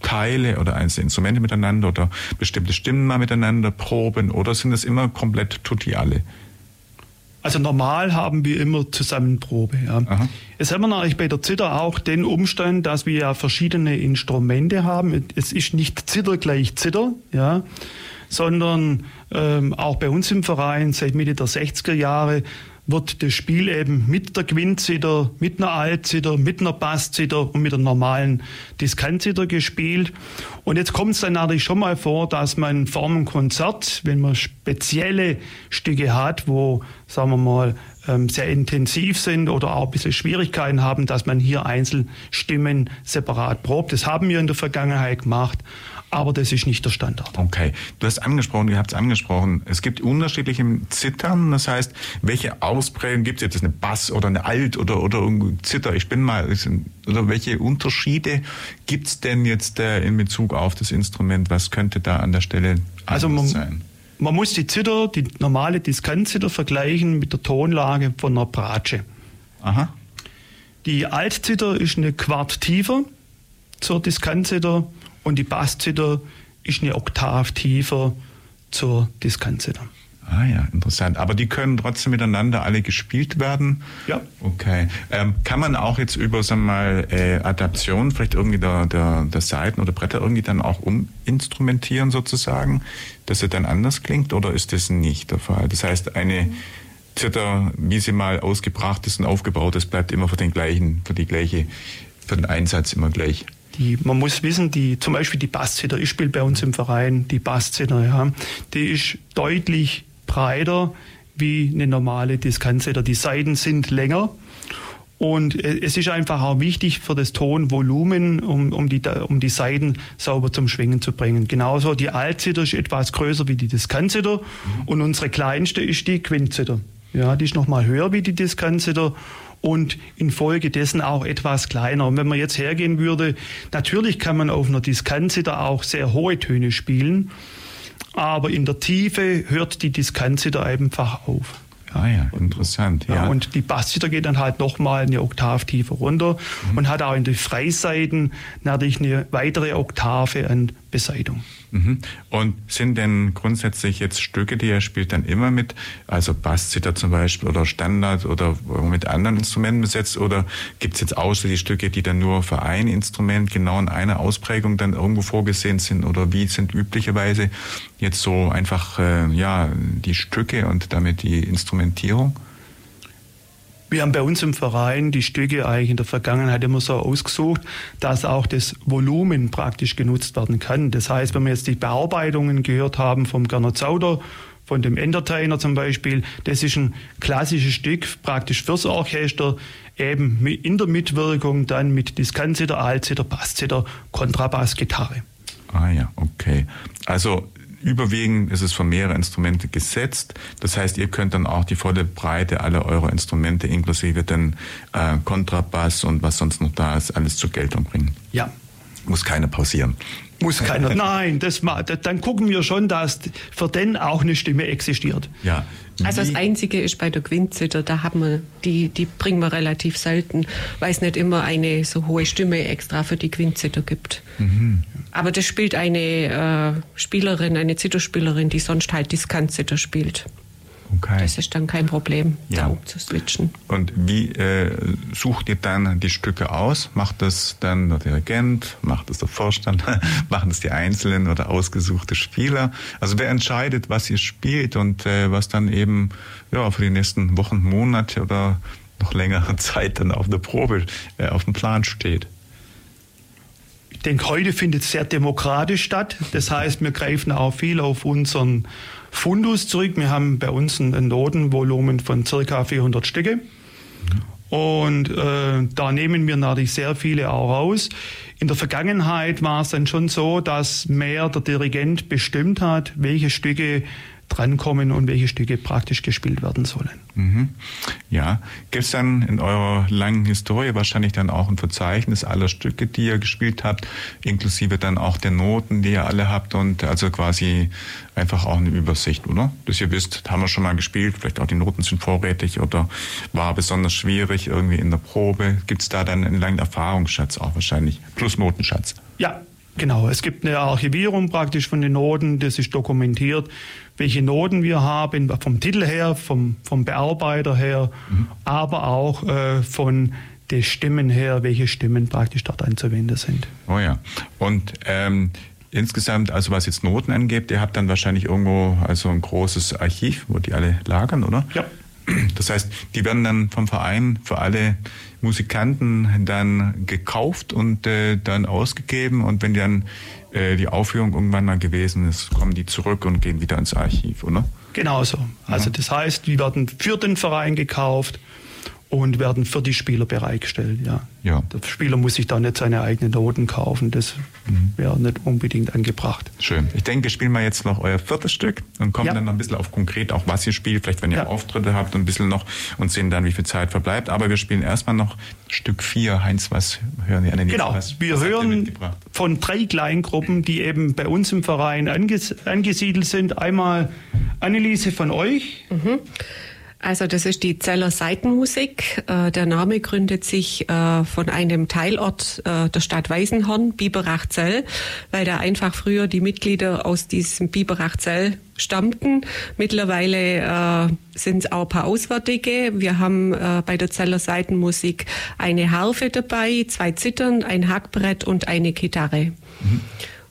Teile oder einzelne Instrumente miteinander oder bestimmte Stimmen mal miteinander proben oder sind das immer komplett tutti alle? Also normal haben wir immer Zusammenprobe. Ja. Jetzt haben wir natürlich bei der Zither auch den Umstand, dass wir ja verschiedene Instrumente haben. Es ist nicht Zither gleich Zither, ja, sondern ähm, auch bei uns im Verein seit Mitte der 60er Jahre wird das Spiel eben mit der Quintzither, mit einer Altzither, mit einer Basszither und mit einer normalen Diskantzither gespielt. Und jetzt kommt es dann natürlich schon mal vor, dass man vor einem Konzert, wenn man spezielle Stücke hat, wo, sagen wir mal, ähm, sehr intensiv sind oder auch ein bisschen Schwierigkeiten haben, dass man hier Einzelstimmen separat probt. Das haben wir in der Vergangenheit gemacht aber das ist nicht der Standard. Okay, du hast angesprochen, ihr habt es angesprochen, es gibt unterschiedliche Zittern, das heißt, welche Ausprägungen gibt es jetzt, eine Bass oder eine Alt oder, oder Zitter, ich bin mal, oder welche Unterschiede gibt es denn jetzt äh, in Bezug auf das Instrument, was könnte da an der Stelle also man, sein? Man muss die Zither, die normale Diskantzither vergleichen mit der Tonlage von einer Bratsche. Aha. Die Altzither ist eine Quart tiefer zur Diskantzither und die Basszither ist eine Oktav tiefer zur Diskantzither. Ah ja, interessant. Aber die können trotzdem miteinander alle gespielt werden? Ja. Okay. Ähm, kann man auch jetzt über, sagen wir mal, äh, Adaption vielleicht irgendwie der, der, der Seiten oder Bretter irgendwie dann auch uminstrumentieren sozusagen, dass er dann anders klingt oder ist das nicht der Fall? Das heißt, eine Zither, wie sie mal ausgebracht ist und aufgebaut ist, bleibt immer für den gleichen, für die gleiche, für den Einsatz immer gleich. Die, man muss wissen, die, zum Beispiel die Basszither, ich spiele bei uns im Verein die Basszither, ja, die ist deutlich breiter wie eine normale Diskantzither. Die Seiten sind länger. Und äh, es ist einfach auch wichtig für das Tonvolumen, um, um, die, um die Saiten sauber zum Schwingen zu bringen. Genauso die Altzither ist etwas größer wie die Diskantzither mhm. und unsere kleinste ist die Quintzither. Ja, die ist nochmal höher wie die Diskantzither und infolgedessen auch etwas kleiner. Und wenn man jetzt hergehen würde, natürlich kann man auf einer Diskante da auch sehr hohe Töne spielen, aber in der Tiefe hört die Diskante da einfach auf. Ah ja, interessant. Ja. ja. und die Basszither geht dann halt nochmal eine Oktav tiefer runter mhm. und hat auch in den Freiseiten natürlich eine weitere Oktave an Beseitigung. Mhm. Und sind denn grundsätzlich jetzt Stücke, die er spielt, dann immer mit, also Basszither zum Beispiel oder Standard oder mit anderen Instrumenten besetzt? Oder gibt es jetzt ausschließlich Stücke, die dann nur für ein Instrument genau in einer Ausprägung dann irgendwo vorgesehen sind? Oder wie sind üblicherweise jetzt so einfach äh, ja die Stücke und damit die Instrumentierung? Wir haben bei uns im Verein die Stücke eigentlich in der Vergangenheit immer so ausgesucht, dass auch das Volumen praktisch genutzt werden kann. Das heißt, wenn wir jetzt die Bearbeitungen gehört haben vom Gernot Zauder, von dem Entertainer zum Beispiel, das ist ein klassisches Stück praktisch fürs Orchester, eben in der Mitwirkung dann mit Diskanzither, Altzither, Basszither, Kontrabass, Gitarre. Ah ja, okay. Also überwiegend ist es für mehrere Instrumente gesetzt. Das heißt, ihr könnt dann auch die volle Breite aller eurer Instrumente inklusive den äh, Kontrabass und was sonst noch da ist, alles zur Geltung bringen. Ja. Muss keiner pausieren. Muss keiner. Nein, das, dann gucken wir schon, dass für den auch eine Stimme existiert. Ja. Also das Einzige ist bei der Quintzither, da haben wir, die, die bringen wir relativ selten, weil es nicht immer eine so hohe Stimme extra für die Quintzither gibt. Mhm. Aber das spielt eine äh, Spielerin, eine Zitterspielerin, die sonst halt Diskantzither spielt. Okay. Das ist dann kein Problem, ja. da umzuswitchen. Und wie äh, sucht ihr dann die Stücke aus? Macht das dann der Dirigent? Macht das der Vorstand? Machen das die Einzelnen oder ausgesuchte Spieler? Also wer entscheidet, was ihr spielt und äh, was dann eben ja, für die nächsten Wochen, Monate oder noch längere Zeit dann auf der Probe, äh, auf dem Plan steht? Ich denke, heute findet es sehr demokratisch statt. Das heißt, wir greifen auch viel auf unseren Fundus zurück. Wir haben bei uns ein Notenvolumen von circa 400 Stücke. Und äh, da nehmen wir natürlich sehr viele auch raus. In der Vergangenheit war es dann schon so, dass mehr der Dirigent bestimmt hat, welche Stücke drankommen und welche Stücke praktisch gespielt werden sollen. Mhm. Ja, gibt es dann in eurer langen Historie wahrscheinlich dann auch ein Verzeichnis aller Stücke, die ihr gespielt habt, inklusive dann auch der Noten, die ihr alle habt und also quasi einfach auch eine Übersicht, oder? Dass ihr wisst, haben wir schon mal gespielt, vielleicht auch die Noten sind vorrätig oder war besonders schwierig irgendwie in der Probe. Gibt es da dann einen langen Erfahrungsschatz auch wahrscheinlich, plus Notenschatz? Ja, Genau, es gibt eine Archivierung praktisch von den Noten, das ist dokumentiert, welche Noten wir haben, vom Titel her, vom, vom Bearbeiter her, mhm. aber auch äh, von den Stimmen her, welche Stimmen praktisch dort anzuwenden sind. Oh ja, und ähm, insgesamt, also was jetzt Noten angeht, ihr habt dann wahrscheinlich irgendwo also ein großes Archiv, wo die alle lagern, oder? Ja. Das heißt, die werden dann vom Verein für alle Musikanten dann gekauft und äh, dann ausgegeben und wenn dann äh, die Aufführung irgendwann mal gewesen ist, kommen die zurück und gehen wieder ins Archiv, oder? Genau so. Also ja. das heißt, die werden für den Verein gekauft und werden für die Spieler bereitgestellt. Ja. ja. Der Spieler muss sich da nicht seine eigenen Noten kaufen. Das mhm. wäre nicht unbedingt angebracht. Schön. Ich denke, spielen wir jetzt noch euer viertes Stück und kommen ja. dann noch ein bisschen auf konkret auch, was ihr spielt. Vielleicht, wenn ihr ja. Auftritte habt, ein bisschen noch und sehen dann, wie viel Zeit verbleibt. Aber wir spielen erstmal noch Stück 4. Heinz, was hören wir an den Genau. Was, wir was hören von drei Kleingruppen, die eben bei uns im Verein anges angesiedelt sind. Einmal Anneliese von euch. Mhm. Also das ist die Zeller Seitenmusik. Äh, der Name gründet sich äh, von einem Teilort äh, der Stadt Weißenhorn, Biberach-Zell, weil da einfach früher die Mitglieder aus diesem Biberach-Zell stammten. Mittlerweile sind es auch ein paar Auswärtige. Wir haben bei der Zeller Seitenmusik eine Harfe dabei, zwei Zittern, ein Hackbrett und eine Gitarre. Mhm.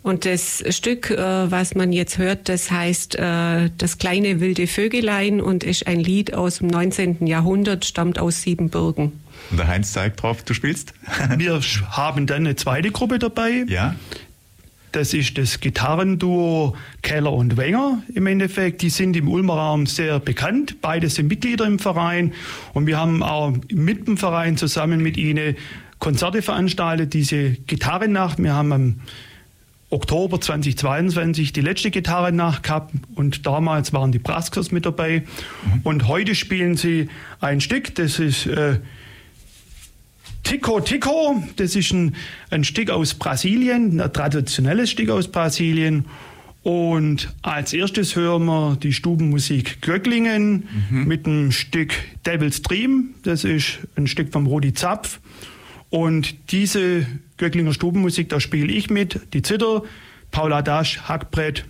Und das Stück, äh, was man jetzt hört, das heißt äh, Das kleine wilde Vögelein und ist ein Lied aus dem 19. Jahrhundert, stammt aus Siebenbürgen. Und der Heinz zeigt drauf, du spielst? Wir haben dann eine zweite Gruppe dabei. Ja. Das ist das Gitarrenduo Keller und Wenger im Endeffekt. Die sind im Ulmer Raum sehr bekannt. Beide sind Mitglieder im Verein. Und wir haben auch mit dem Verein zusammen mit ihnen Konzerte veranstaltet, diese Gitarrennacht. Wir haben am Oktober 2022 die letzte Gitarre nachgehabt und damals waren die Braskers mit dabei. Mhm. Und heute spielen sie ein Stück, das ist äh, Tico Tico, das ist ein, ein Stück aus Brasilien, ein traditionelles Stück aus Brasilien. Und als erstes hören wir die Stubenmusik Göcklingen mhm. mit dem Stück Devil's Dream. Das ist ein Stück vom Rudi Zapf. Und diese Göcklinger Stubenmusik, da spiele ich mit, die Zither, Paula Dasch, Hackbrett.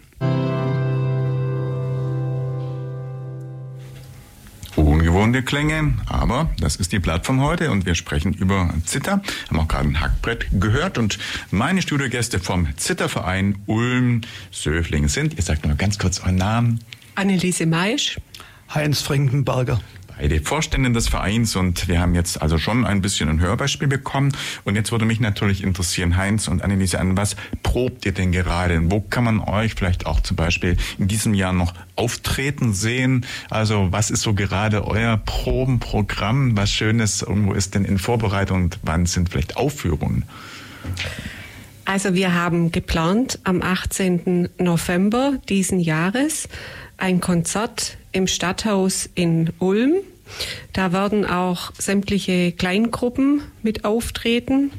Ungewohnte Klänge, aber das ist die Plattform heute und wir sprechen über Zither. Haben auch gerade ein Hackbrett gehört und meine Studiogäste vom Zitterverein Ulm-Söfling sind, ihr sagt mal ganz kurz euren Namen. Anneliese Maisch. Heinz Frankenberger beide Vorständin des Vereins und wir haben jetzt also schon ein bisschen ein Hörbeispiel bekommen. Und jetzt würde mich natürlich interessieren, Heinz und Anneliese, an was probt ihr denn gerade? Wo kann man euch vielleicht auch zum Beispiel in diesem Jahr noch auftreten sehen? Also was ist so gerade euer Probenprogramm? Was Schönes irgendwo ist denn in Vorbereitung und wann sind vielleicht Aufführungen? Also wir haben geplant am 18. November diesen Jahres ein Konzert im Stadthaus in Ulm. Da werden auch sämtliche Kleingruppen mit auftreten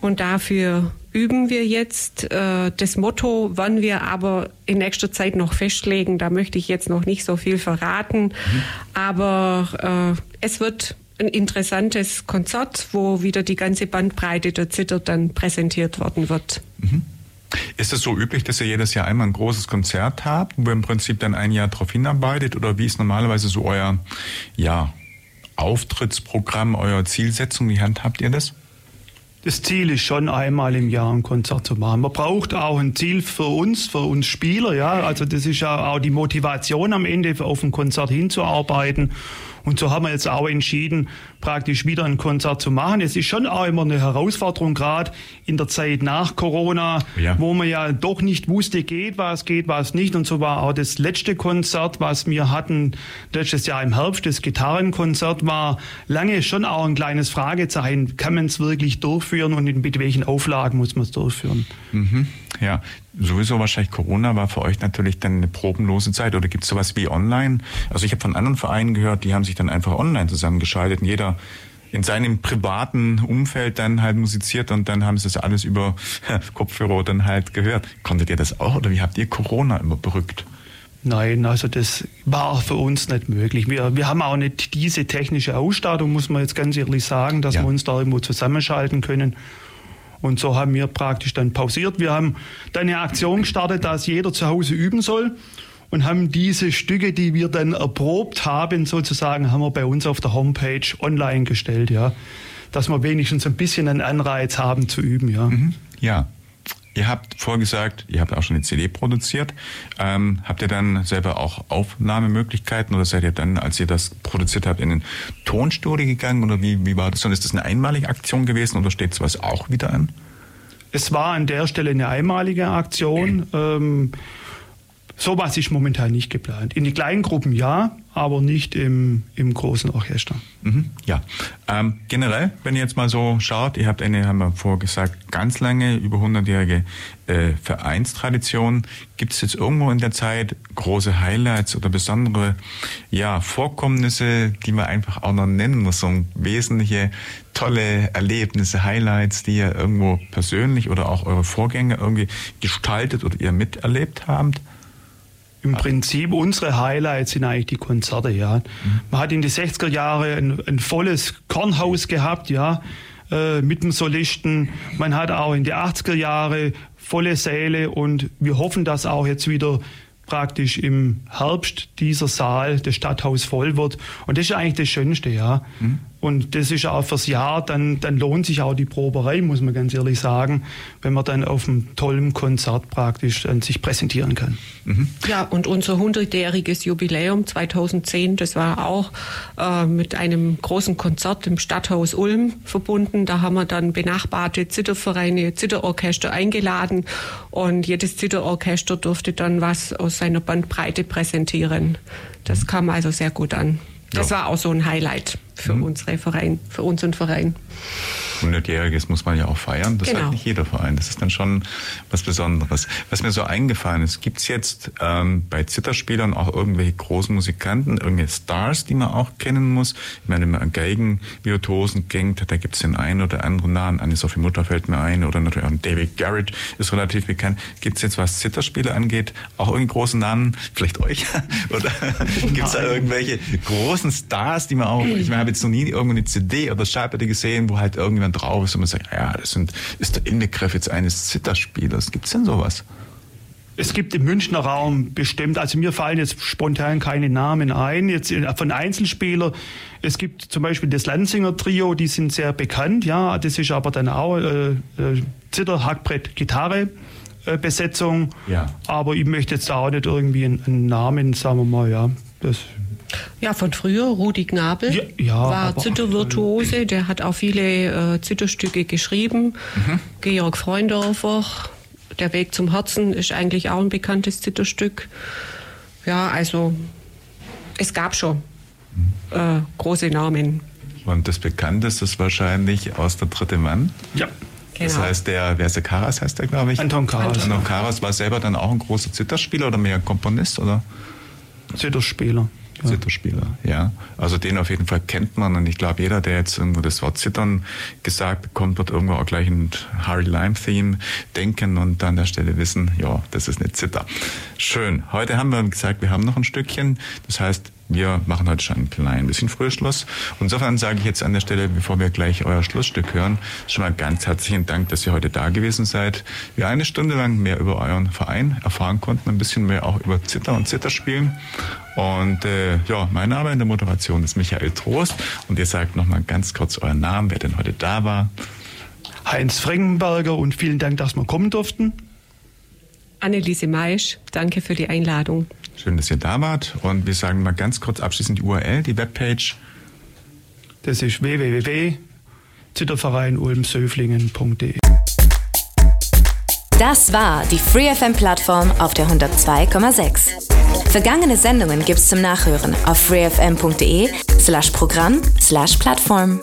und dafür üben wir jetzt. Äh, das Motto, wann wir aber in nächster Zeit noch festlegen, da möchte ich jetzt noch nicht so viel verraten, mhm. aber äh, es wird ein interessantes Konzert, wo wieder die ganze Bandbreite der Zitter dann präsentiert worden wird. Mhm. Ist es so üblich, dass ihr jedes Jahr einmal ein großes Konzert habt, wo ihr im Prinzip dann ein Jahr darauf hinarbeitet? Oder wie ist normalerweise so euer ja, Auftrittsprogramm, eure Zielsetzung? Wie handhabt ihr das? Das Ziel ist schon einmal im Jahr ein Konzert zu machen. Man braucht auch ein Ziel für uns, für uns Spieler, ja. Also das ist ja auch die Motivation am Ende auf ein Konzert hinzuarbeiten. Und so haben wir jetzt auch entschieden, praktisch wieder ein Konzert zu machen. Es ist schon auch immer eine Herausforderung, gerade in der Zeit nach Corona, ja. wo man ja doch nicht wusste, geht was, geht was nicht. Und so war auch das letzte Konzert, was wir hatten letztes Jahr im Herbst, das Gitarrenkonzert, war lange schon auch ein kleines Fragezeichen. Kann man es wirklich durchführen und mit welchen Auflagen muss man es durchführen? Mhm. Ja, sowieso wahrscheinlich Corona war für euch natürlich dann eine probenlose Zeit. Oder gibt es sowas wie online? Also ich habe von anderen Vereinen gehört, die haben sich dann einfach online zusammengeschaltet und jeder in seinem privaten Umfeld dann halt musiziert und dann haben sie das alles über Kopfhörer dann halt gehört. Konntet ihr das auch oder wie habt ihr Corona überbrückt? Nein, also das war für uns nicht möglich. Wir, wir haben auch nicht diese technische Ausstattung, muss man jetzt ganz ehrlich sagen, dass ja. wir uns da irgendwo zusammenschalten können. Und so haben wir praktisch dann pausiert. Wir haben dann eine Aktion gestartet, dass jeder zu Hause üben soll und haben diese Stücke, die wir dann erprobt haben, sozusagen, haben wir bei uns auf der Homepage online gestellt, ja. Dass wir wenigstens ein bisschen einen Anreiz haben zu üben, ja. Mhm. Ja. Ihr habt vorgesagt, ihr habt auch schon eine CD produziert. Ähm, habt ihr dann selber auch Aufnahmemöglichkeiten oder seid ihr dann, als ihr das produziert habt, in ein Tonstudio gegangen oder wie, wie war das? Und ist das eine einmalige Aktion gewesen oder steht sowas auch wieder an? Es war an der Stelle eine einmalige Aktion. Ähm, sowas ist momentan nicht geplant. In die kleinen Gruppen ja, aber nicht im, im großen Orchester. Mhm, ja. Ähm, generell, wenn ihr jetzt mal so schaut, ihr habt eine, haben wir vorgesagt, ganz lange, über 100-jährige äh, Vereinstradition. Gibt es jetzt irgendwo in der Zeit große Highlights oder besondere ja, Vorkommnisse, die man einfach auch noch nennen muss? So wesentliche, tolle Erlebnisse, Highlights, die ihr irgendwo persönlich oder auch eure Vorgänger irgendwie gestaltet oder ihr miterlebt habt? Im Prinzip unsere Highlights sind eigentlich die Konzerte, ja. Mhm. Man hat in die 60er Jahre ein, ein volles Kornhaus gehabt, ja, äh, mit dem Solisten. Man hat auch in die 80er Jahre volle Säle und wir hoffen, dass auch jetzt wieder praktisch im Herbst dieser Saal, das Stadthaus voll wird. Und das ist eigentlich das Schönste, ja. Mhm. Und das ist auch fürs Jahr, dann, dann lohnt sich auch die Proberei, muss man ganz ehrlich sagen, wenn man dann auf einem tollen Konzert praktisch dann sich präsentieren kann. Mhm. Ja, und unser 100-jähriges Jubiläum 2010, das war auch äh, mit einem großen Konzert im Stadthaus Ulm verbunden. Da haben wir dann benachbarte Zittervereine, Zitterorchester eingeladen und jedes Zitterorchester durfte dann was aus seiner Bandbreite präsentieren. Das kam also sehr gut an. Das ja. war auch so ein Highlight für mhm. unsere Verein, für unseren Verein. 100-Jähriges muss man ja auch feiern. Das genau. hat nicht jeder Verein. Das ist dann schon was Besonderes. Was mir so eingefallen ist, gibt es jetzt ähm, bei Zitterspielern auch irgendwelche großen Musikanten, irgendwelche Stars, die man auch kennen muss? Ich meine, wenn man an Geigen-Virtuosen denkt, da gibt es den einen oder anderen Namen. Anne-Sophie Mutter fällt mir ein oder natürlich auch David Garrett ist relativ bekannt. Gibt es jetzt, was Zitterspiele angeht, auch irgendeinen großen Namen? Vielleicht euch? oder gibt es da irgendwelche großen Stars, die man auch, ich meine, habe jetzt noch nie irgendeine CD oder Schallplatte gesehen, wo halt irgendjemand drauf ist und man sagt, ja, das sind, ist der Inbegriff jetzt eines Zitterspielers. Gibt es denn sowas? Es gibt im Münchner Raum bestimmt, also mir fallen jetzt spontan keine Namen ein, jetzt von Einzelspielern. Es gibt zum Beispiel das Lanzinger Trio, die sind sehr bekannt, ja, das ist aber dann auch äh, äh Zitter, Hackbrett, Gitarre. Äh, Besetzung, ja. aber ich möchte jetzt auch nicht irgendwie einen, einen Namen, sagen wir mal, ja, das ja, von früher, Rudi Gnabel ja, ja, war Zittervirtuose, der hat auch viele äh, Zitterstücke geschrieben. Mhm. Georg Freundorfer, Der Weg zum Herzen ist eigentlich auch ein bekanntes Zitterstück. Ja, also es gab schon äh, große Namen. Und das bekannteste ist wahrscheinlich aus der Dritte Mann. Ja. Genau. Das heißt, der, wer ist der Karas, heißt der, glaube ich? Anton Karas. Anton Karas war selber dann auch ein großer Zitterspieler oder mehr Komponist, oder? Zitterspieler. Zitterspieler, ja. Also den auf jeden Fall kennt man und ich glaube, jeder, der jetzt irgendwo das Wort Zittern gesagt bekommt, wird irgendwo auch gleich ein Harry Lime Theme denken und an der Stelle wissen, ja, das ist eine Zither. Schön. Heute haben wir gesagt, wir haben noch ein Stückchen. Das heißt, wir machen heute schon ein klein bisschen früher Schluss. Insofern sage ich jetzt an der Stelle, bevor wir gleich euer Schlussstück hören, schon mal ganz herzlichen Dank, dass ihr heute da gewesen seid. Wir eine Stunde lang mehr über euren Verein erfahren konnten, ein bisschen mehr auch über Zitter und Zitterspielen. Und äh, ja, mein Name in der Moderation ist Michael Trost und ihr sagt nochmal ganz kurz euren Namen, wer denn heute da war. Heinz Frankenberger und vielen Dank, dass wir kommen durften. Anneliese Maisch, danke für die Einladung. Schön, dass ihr da wart. Und wir sagen mal ganz kurz abschließend die URL, die Webpage. Das ist www.zitterverein-ulm-söflingen.de. Das war die FreeFM-Plattform auf der 102,6. Vergangene Sendungen gibt's zum Nachhören auf freefm.de slash Programm slash Plattform.